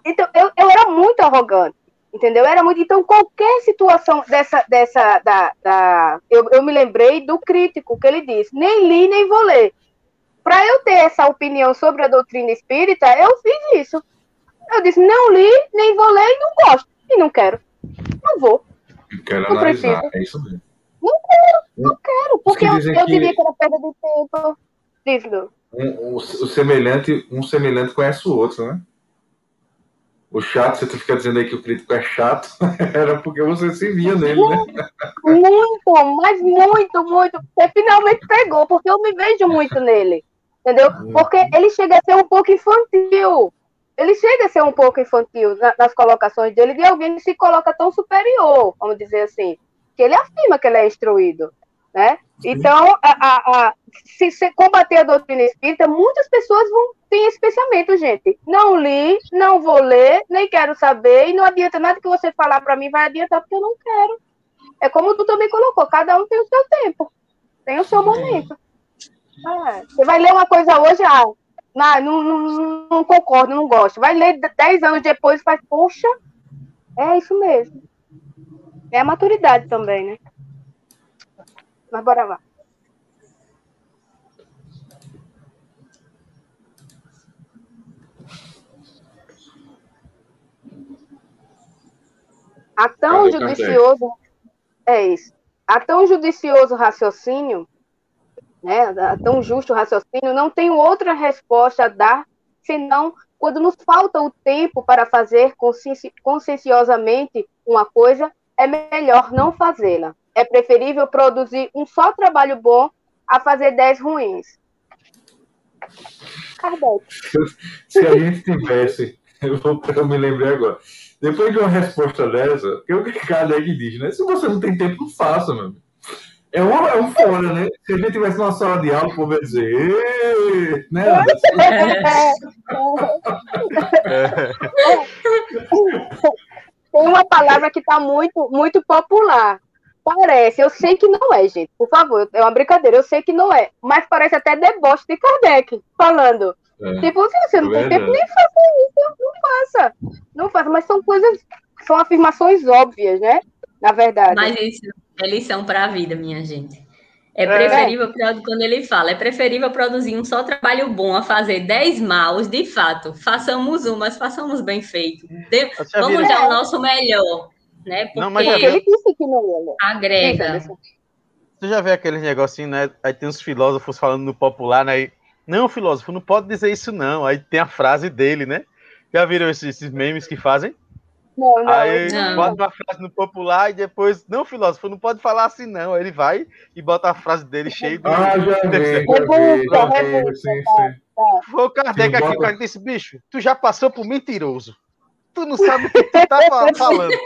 Então, eu, eu era muito arrogante, entendeu? Era muito. Então, qualquer situação dessa. dessa da, da... Eu, eu me lembrei do crítico que ele disse: nem li, nem vou ler. Para eu ter essa opinião sobre a doutrina espírita, eu fiz isso. Eu disse: não li, nem vou ler e não gosto. E não quero. Não vou. Quero Não analisar, precisa. é isso mesmo. Quero, porque que eu, dizem eu que- diria que era perda de tempo. Diz, Lu. Um- o, o semelhante, um semelhante conhece o outro, né? O chato, você fica dizendo aí que o crítico é chato, era porque você se via nele, né? Muito, mas muito, muito. Você finalmente pegou, porque eu me vejo muito nele. Entendeu? Porque ele chega a ser um pouco infantil. Ele chega a ser um pouco infantil na- nas colocações dele, de alguém que se coloca tão superior, vamos dizer assim. Que ele afirma que ele é instruído. Né? Então, a, a- a- se, se combater a doutrina espírita, muitas pessoas vão ter esse pensamento, gente. Não li, não vou ler, nem quero saber, e não adianta nada que você falar para mim, vai adiantar porque eu não quero. É como tu também colocou, cada um tem o seu tempo, tem o seu momento. É, Você vai ler uma coisa hoje, ah, não, não, não, não concordo, não gosto. Vai ler dez anos depois e faz, poxa, é isso mesmo. É a maturidade também, né? Mas bora lá. A tão judicioso é isso. A tão judicioso raciocínio, né, a tão justo raciocínio, não tenho outra resposta a dar senão quando nos falta o tempo para fazer conscienci- conscienciosamente uma coisa, é melhor não fazê-la. É preferível produzir um só trabalho bom a fazer dez ruins. Kardec. Se a gente tivesse, eu, vou, eu me lembrei agora, depois de uma resposta dessa, que o que Kardec diz, né? Se você não tem tempo, não faça, meu amigo. É um, é um fora, né? Se a gente tivesse numa sala de aula, o povo ia dizer, né? É. Tem uma palavra que está muito, muito popular. Parece, eu sei que não é, gente. Por favor, é uma brincadeira, eu sei que não é. Mas parece até deboche de Kardec falando. É. Tipo, se você não tem tempo, nem faça isso, não faça. Não faça, mas são coisas, são afirmações óbvias, né? Na verdade. Mas isso é lição para a vida, minha gente. É preferível, produ- quando ele fala, é preferível produzir um só trabalho bom a fazer 10 maus, de fato. Façamos um, mas façamos bem feito. De- Vamos dar o nosso melhor, né? Porque Não, mas já ele disse que não ia. né? agrega. Você já vê aqueles negocinhos, né? Aí tem uns filósofos falando no popular, né? Aí, não, filósofo, não pode dizer isso, não. Aí tem a frase dele, né? Já viram esses, esses memes que fazem? Não, não. Aí Não. bota uma frase no popular e depois, não, filósofo, não pode falar assim, não. Aí ele vai e bota a frase dele cheia de. Ah, já vi, já vi, já vi, rebuta, sim, sim. Foi o Kardec aqui, o cara disse, bicho, tu já passou por mentiroso. Tu não sabe o que tu tá fa- falando.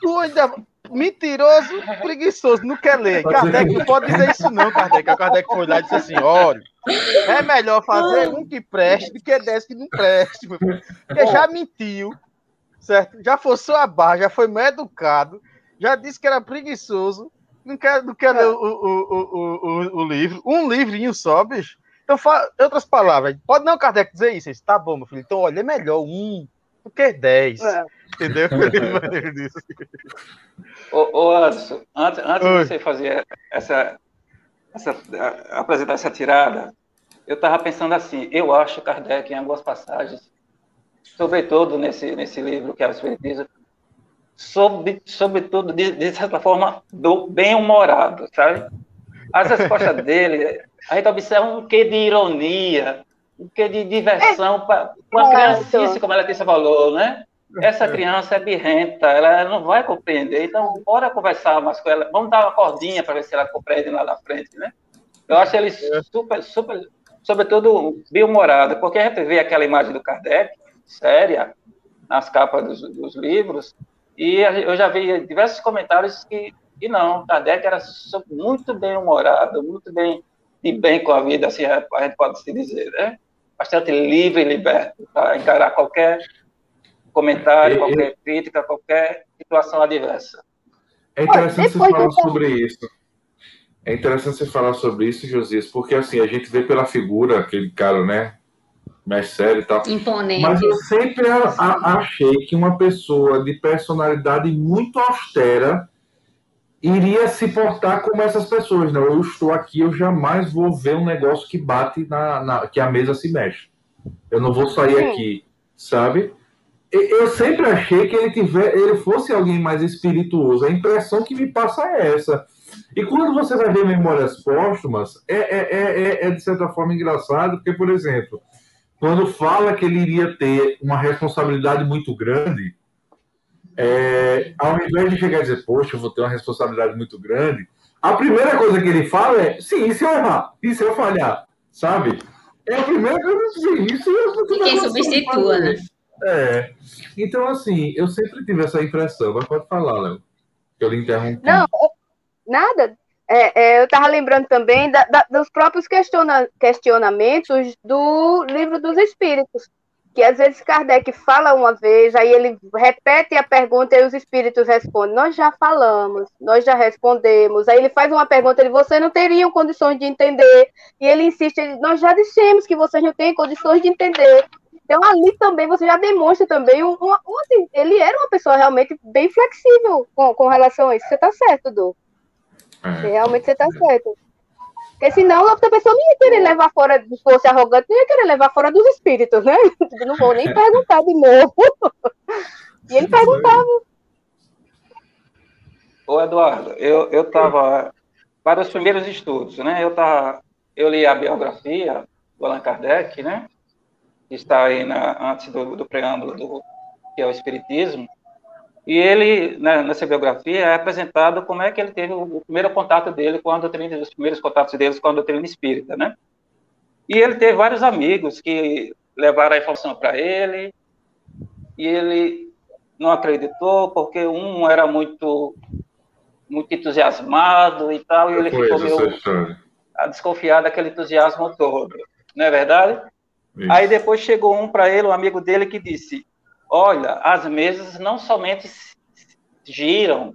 Tu ainda. Mentiroso, preguiçoso, não quer ler. Kardec não pode dizer isso, não, Kardec. O Kardec foi lá e disse assim: olha, é melhor fazer um que preste do que dez que não preste, meu filho. Porque já mentiu, certo? Já forçou a barra, já foi mal educado, já disse que era preguiçoso, não quer, não quer ler o, o, o, o, o, o livro. Um livrinho só, bicho. Então, fa- em outras palavras, pode não, Kardec, dizer isso. Disse, tá bom, meu filho. Então, olha, é melhor um do que dez. É. Entendeu? Ô, ô Anderson, antes, antes Oi. de você fazer essa, essa a- apresentar essa tirada, eu estava pensando assim, eu acho Kardec em algumas passagens, sobretudo nesse, nesse livro que é o Espiritismo, sobre, sobretudo, de, de certa forma, do bem-humorado, sabe? As respostas dele, a gente observa um quê de ironia, um quê de diversão, para uma criança, como ela disse, falou, né? Essa criança é birrenta, ela não vai compreender, então bora conversar mais com ela, vamos dar uma cordinha para ver se ela compreende lá na frente, né? Eu acho ele super, super, sobretudo bem-humorado, porque a gente vê aquela imagem do Kardec, séria, nas capas dos, dos livros, e eu já vi diversos comentários que, que não, Kardec era muito bem-humorado, muito bem, de bem com a vida, assim a gente pode se dizer, né? Bastante livre e liberto para encarar qualquer comentário, E- qualquer crítica, qualquer situação adversa. É interessante você falar dessa- sobre isso. É interessante você falar sobre isso, Josias, porque assim, a gente vê pela figura, aquele cara, né? Mais sério e tal. Imponente. Mas eu sempre a- a- achei que uma pessoa de personalidade muito austera iria se portar como essas pessoas. Não, eu estou aqui, eu jamais vou ver um negócio que bate na, na- que a mesa se mexe. Eu não vou sair Sim. aqui, sabe? Eu sempre achei que ele tiver, ele fosse alguém mais espirituoso. A impressão que me passa é essa. E quando você vai ver Memórias Póstumas, é, é, é, é- é de certa forma engraçado, porque, por exemplo, quando fala que ele iria ter uma responsabilidade muito grande, é, ao invés de chegar e dizer, poxa, eu vou ter uma responsabilidade muito grande, a primeira coisa que ele fala é, sim, e se eu errar? E se eu falhar? Sabe? É a primeira coisa, sim, isso eu Quem substitua, né? É. Então, assim, eu sempre tive essa impressão, mas pode falar, Léo, que eu lhe interrompi. Não, nada. É, é, eu estava lembrando também da, da, dos próprios questiona, questionamentos do livro dos Espíritos, que às vezes Kardec fala uma vez, aí ele repete a pergunta e os espíritos respondem: Nós já falamos, nós já respondemos. Aí ele faz uma pergunta, ele: Você não teriam condições de entender? E ele insiste: ele, Nós já dissemos que vocês não têm condições de entender. Então ali também você já demonstra também um, um, assim, ele era uma pessoa realmente bem flexível com, com relação a isso. Você está certo, Du. É. Realmente você está certo. Porque senão a outra pessoa não ia querer levar fora, se fosse arrogante, não ia querer levar fora dos espíritos, né? Não vou nem perguntar de novo. E ele perguntava. Ô, Eduardo, eu, eu tava para os primeiros estudos, né? Eu, tava, eu li a biografia do Allan Kardec, né? Que está aí na, antes do, do preâmbulo do que é o Espiritismo. E ele, né, nessa biografia, é apresentado como é que ele teve o, primeiro contato dele com a doutrina, os primeiros contatos deles com a doutrina espírita, né? E ele teve vários amigos que levaram a informação para ele, e ele não acreditou, porque um era muito muito entusiasmado e tal, e ele ficou meio a desconfiar daquele entusiasmo todo, não é verdade? Isso. Aí depois chegou um para ele, um amigo dele, que disse: Olha, as mesas não somente giram,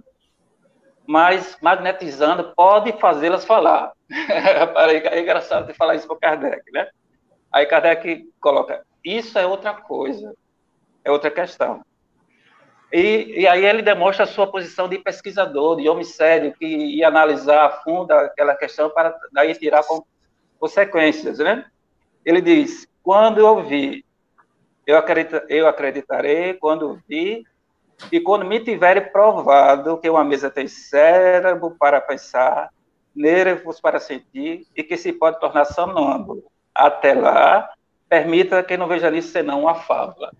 mas magnetizando pode fazê-las falar. é engraçado de falar isso para Kardec, né? Aí Kardec coloca, isso é outra coisa, é outra questão. E, e aí ele demonstra a sua posição de pesquisador, de homem sério, que ia analisar a fundo aquela questão para daí tirar consequências, né? Ele diz, quando eu vi eu, acredita, eu acreditarei quando vi e quando me tiver provado que uma mesa tem cérebro para pensar, nervos para sentir e que se pode tornar sonâmbulo. Até lá, permita que não veja nisso senão uma fábula.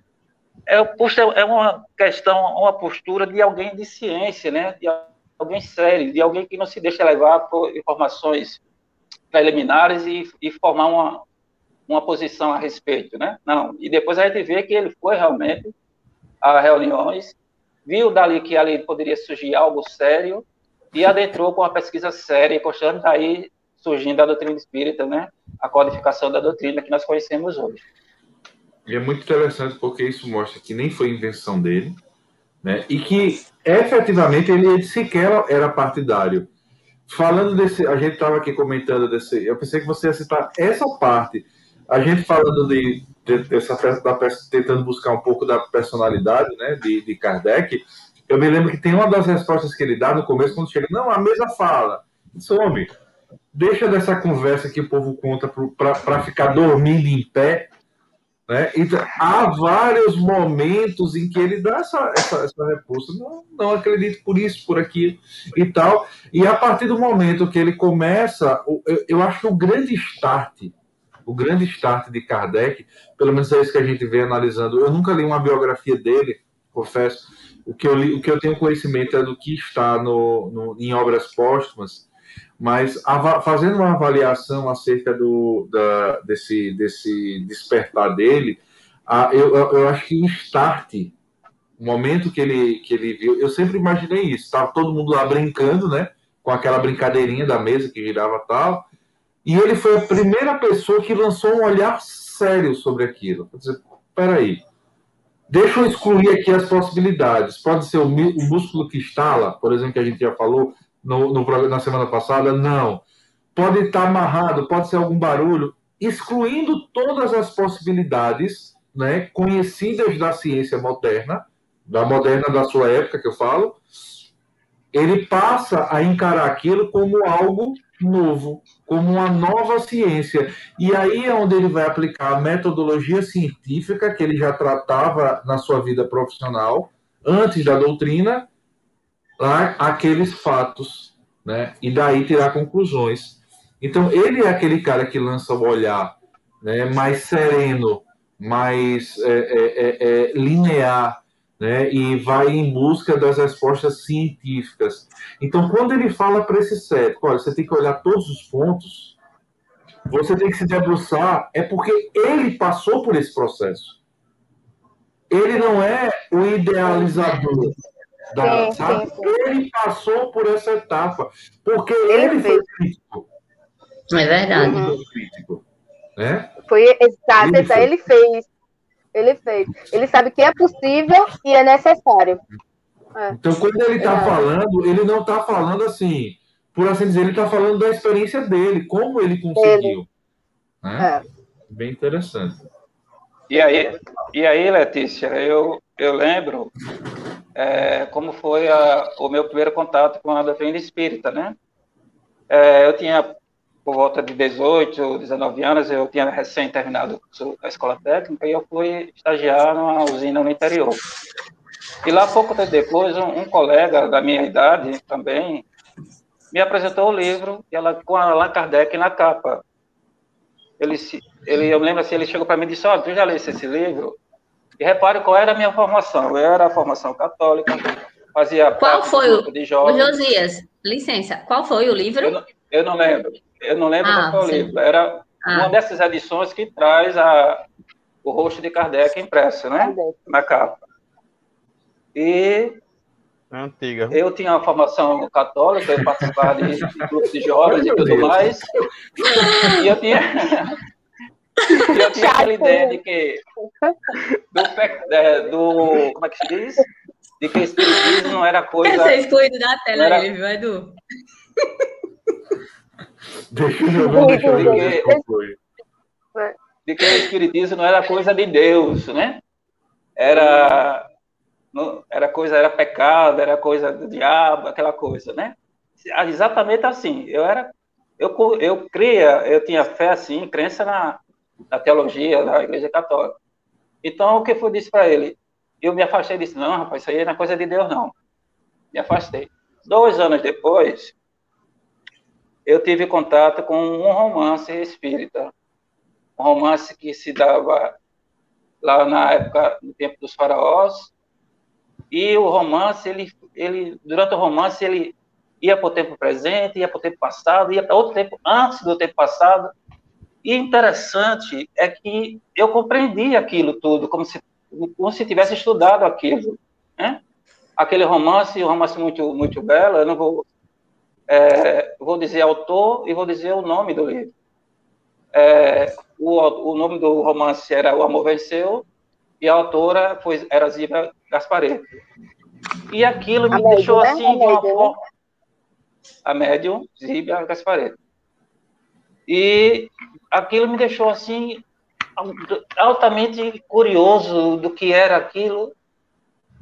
É, é uma questão, uma postura de alguém de ciência, né? de alguém sério, de alguém que não se deixa levar por informações preliminares e, e formar uma, uma posição a respeito, né? Não. E depois a gente vê que ele foi realmente a reuniões, viu dali que ali poderia surgir algo sério e adentrou com uma pesquisa séria, constando daí surgindo a doutrina espírita, né? A codificação da doutrina que nós conhecemos hoje. E é muito interessante porque isso mostra que nem foi invenção dele, né? E que efetivamente ele sequer era partidário. Falando desse, a gente estava aqui comentando desse, eu pensei que você ia citar essa parte a gente falando de, de dessa da, tentando buscar um pouco da personalidade né, de, de Kardec, eu me lembro que tem uma das respostas que ele dá no começo, quando chega, não, a mesa fala. Some. Deixa dessa conversa que o povo conta para ficar dormindo em pé. Né? Então, há vários momentos em que ele dá essa, essa, essa repulsa. Não, não acredito por isso, por aqui e tal. E a partir do momento que ele começa, eu, eu acho que o grande start o grande start de Kardec, pelo menos é isso que a gente vê analisando. Eu nunca li uma biografia dele, confesso. O que eu, li, o que eu tenho conhecimento é do que está no, no em obras póstumas, mas fazendo uma avaliação acerca do, da, desse, desse despertar dele, a, eu, eu acho que o start, o momento que ele, que ele viu, eu sempre imaginei isso, estava todo mundo lá brincando, né? Com aquela brincadeirinha da mesa que girava tal, e ele foi a primeira pessoa que lançou um olhar sério sobre aquilo. Dizer, peraí, deixa eu excluir aqui as possibilidades. Pode ser o, o músculo que estala, por exemplo, que a gente já falou no, no, na semana passada? Não. Pode estar amarrado, pode ser algum barulho. Excluindo todas as possibilidades né, conhecidas da ciência moderna, da moderna da sua época, que eu falo, ele passa a encarar aquilo como algo novo, como uma nova ciência. E aí é onde ele vai aplicar a metodologia científica que ele já tratava na sua vida profissional, antes da doutrina, lá, aqueles fatos, né? E daí tirar conclusões. Então, ele é aquele cara que lança o olhar né, mais sereno mais é, é, é, é, linear, né? E vai em busca das respostas científicas. Então, quando ele fala para esse cético, olha, você tem que olhar todos os pontos, você tem que se debruçar, é porque ele passou por esse processo. Ele não é o idealizador. Da, sim, sim, sim. Ele passou por essa etapa, porque ele, ele foi crítico. É verdade. Ele foi crítico. Né? Foi exato, ele, ele fez. Ele fez. Ele sabe que é possível e é necessário. É. Então, quando ele está é. falando, ele não está falando assim, por assim dizer, ele está falando da experiência dele, como ele conseguiu. Ele. Né? É. Bem interessante. E aí, e aí Letícia, eu, eu lembro é, como foi a, o meu primeiro contato com a doutrina espírita, né? É, eu tinha por volta de 18, 19 anos, eu tinha recém terminado a escola técnica e eu fui estagiar numa usina no interior. E lá, pouco tempo depois, um, um colega da minha idade também me apresentou o livro e ela, com Allan Kardec na capa. Ele, ele, eu me lembro assim, ele chegou para mim e disse, olha, tu já leste esse livro? E repare qual era a minha formação. Eu era a formação católica, fazia Qual foi o, de jovens. o Josias? Licença, qual foi o livro? Eu eu não lembro. Eu não lembro ah, qual foi o livro. Era ah. uma dessas edições que traz a, o rosto de Kardec impresso, né? Na capa. E é antiga. Eu tinha uma formação católica, eu participava de, grupos de jovens e tudo mais. E eu tinha, eu tinha aquela ideia de que do, do, como é que se diz? De que o espiritismo não era coisa. Você excluído da tela era... viu, Edu? Deixa eu ver, deixa eu ver. De que o espiritismo não era coisa de Deus, né? Era, era coisa, era pecado, era coisa do diabo, aquela coisa, né? Exatamente assim. Eu era, eu, eu cria, eu tinha fé assim, crença na, na teologia da Igreja Católica. Então, o que foi disse para ele? Eu me afastei e disse: não, rapaz, isso aí não é coisa de Deus, não. Me afastei. Dois anos depois, eu tive contato com um romance espírita, um romance que se dava lá na época, no tempo dos faraós, e o romance, ele, ele durante o romance, ele ia para o tempo presente, ia para o tempo passado, ia para outro tempo antes do tempo passado, e interessante é que eu compreendi aquilo tudo, como se, como se tivesse estudado aquilo, né? Aquele romance, um romance muito, muito belo, eu não vou é, vou dizer autor e vou dizer o nome do livro. É, o, o nome do romance era O Amor Venceu e a autora foi, era Zíbia Gaspareto. E aquilo me a deixou médium, assim, né? a, médium. a médium Zíbia Gaspareto. E aquilo me deixou assim altamente curioso do que era aquilo.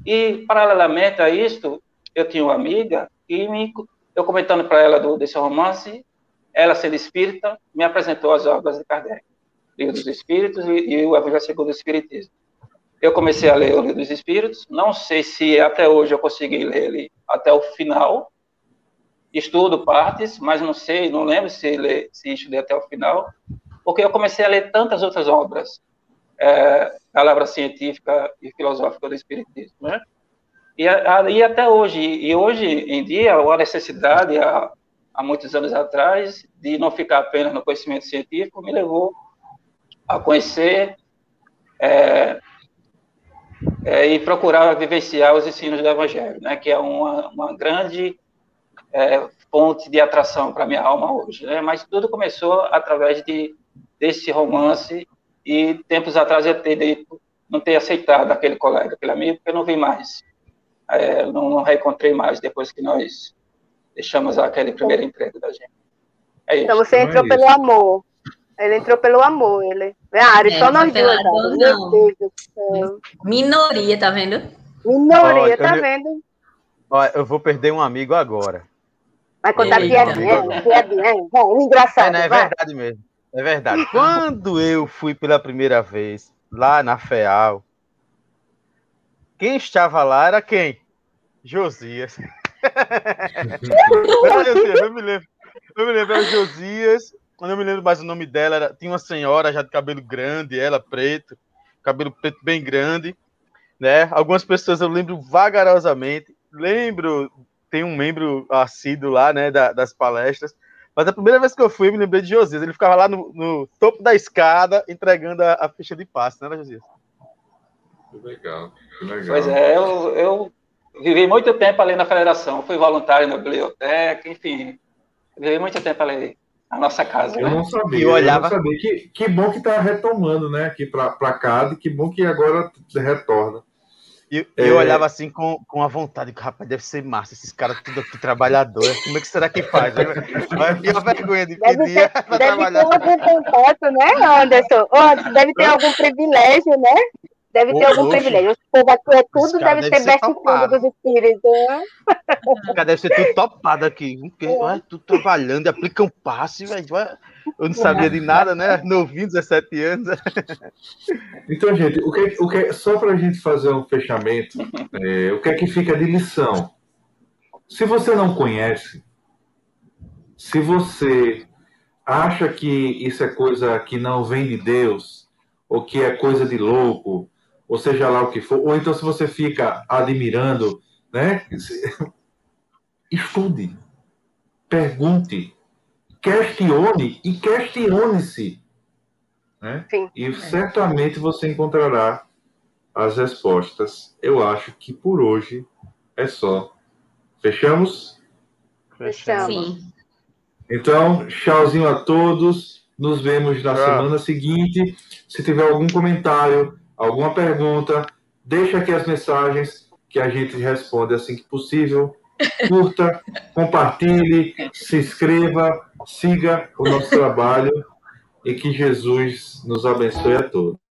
E paralelamente a isto, eu tinha uma amiga que me eu comentando para ela do, desse romance, ela sendo espírita, me apresentou as obras de Kardec, Livro dos Espíritos e, e o Evangelho segundo o Espiritismo. Eu comecei a ler o Livro dos Espíritos, não sei se até hoje eu consegui ler ele até o final, estudo partes, mas não sei, não lembro se, ler, se estudei até o final, porque eu comecei a ler tantas outras obras, é, palavra científica e filosófica do Espiritismo, né? E, e até hoje, e hoje em dia, a necessidade, há, há muitos anos atrás, de não ficar apenas no conhecimento científico, me levou a conhecer é, é, e procurar vivenciar os ensinos do Evangelho, né, que é uma, uma grande é, fonte de atração para minha alma hoje. Né? Mas tudo começou através de, desse romance e tempos atrás eu ter, não ter aceitado aquele colega, aquele amigo, porque eu não vi mais. É, não, não reencontrei mais depois que nós deixamos aquele primeiro emprego da gente. É então você então entrou é pelo amor. Ele entrou pelo amor, ele. Ah, Ari, é, só nós duas. Meu Deus do céu. Minoria, tá vendo? Minoria, Olha, tá eu... vendo? Olha, eu vou perder um amigo agora. Vai contar piadinha, piadinha. Bom, engraçado. É, não, é verdade mesmo. É verdade. Quando eu fui pela primeira vez lá na FEAL, quem estava lá era quem? Josias. eu me lembro. Eu me lembro, era Josias. Eu não me lembro mais o nome dela. Era, tinha uma senhora já de cabelo grande, ela preto. cabelo preto bem grande, né? Algumas pessoas eu lembro vagarosamente, lembro, tem um membro assíduo lá, né, da, das palestras, mas a primeira vez que eu fui, eu me lembrei de Josias, ele ficava lá no, no topo da escada entregando a, a ficha de passe, né, Josias? Legal, que legal. Pois é, eu, eu vivi muito tempo ali na federação, fui voluntário na biblioteca, enfim, vivi muito tempo ali na nossa casa. Eu né? não sabia, E olhava- eu não sabia. Que, que bom que está retomando, né, aqui para e que bom que agora retorna. E É. eu olhava assim com, com a vontade, que rapaz, deve ser massa, esses caras tudo aqui trabalhador. Como é que será que faz? Olha que vergonha de Deve pedir ter, pra deve ter algum contato, né, Anderson, deve ter algum privilégio, né? Deve ter algum oxe. privilégio. O povo aqui é tudo, Esse cara deve deve ser ser best friend dos espíritos. Né? Os caras devem ser tudo topado aqui. Porque, olha, tudo trabalhando, aplica um passe, velho. Eu não sabia de nada, né? Novinho, 17 anos. Então, gente, o que, o que, só para a gente fazer um fechamento, é, o que é que fica de lição? Se você não conhece, se você acha que isso é coisa que não vem de Deus, ou que é coisa de louco, ou seja lá o que for, ou então se você fica admirando, né? Estude, pergunte, questione e questione-se. Né? Sim. E certamente você encontrará as respostas. Eu acho que por hoje é só. Fechamos? Fechamos. Sim. Então, tchauzinho a todos. Nos vemos na Tchau. semana seguinte. Se tiver algum comentário, alguma pergunta, deixa aqui as mensagens que a gente responde assim que possível. Curta, compartilhe, se inscreva, siga o nosso trabalho e que Jesus nos abençoe a todos.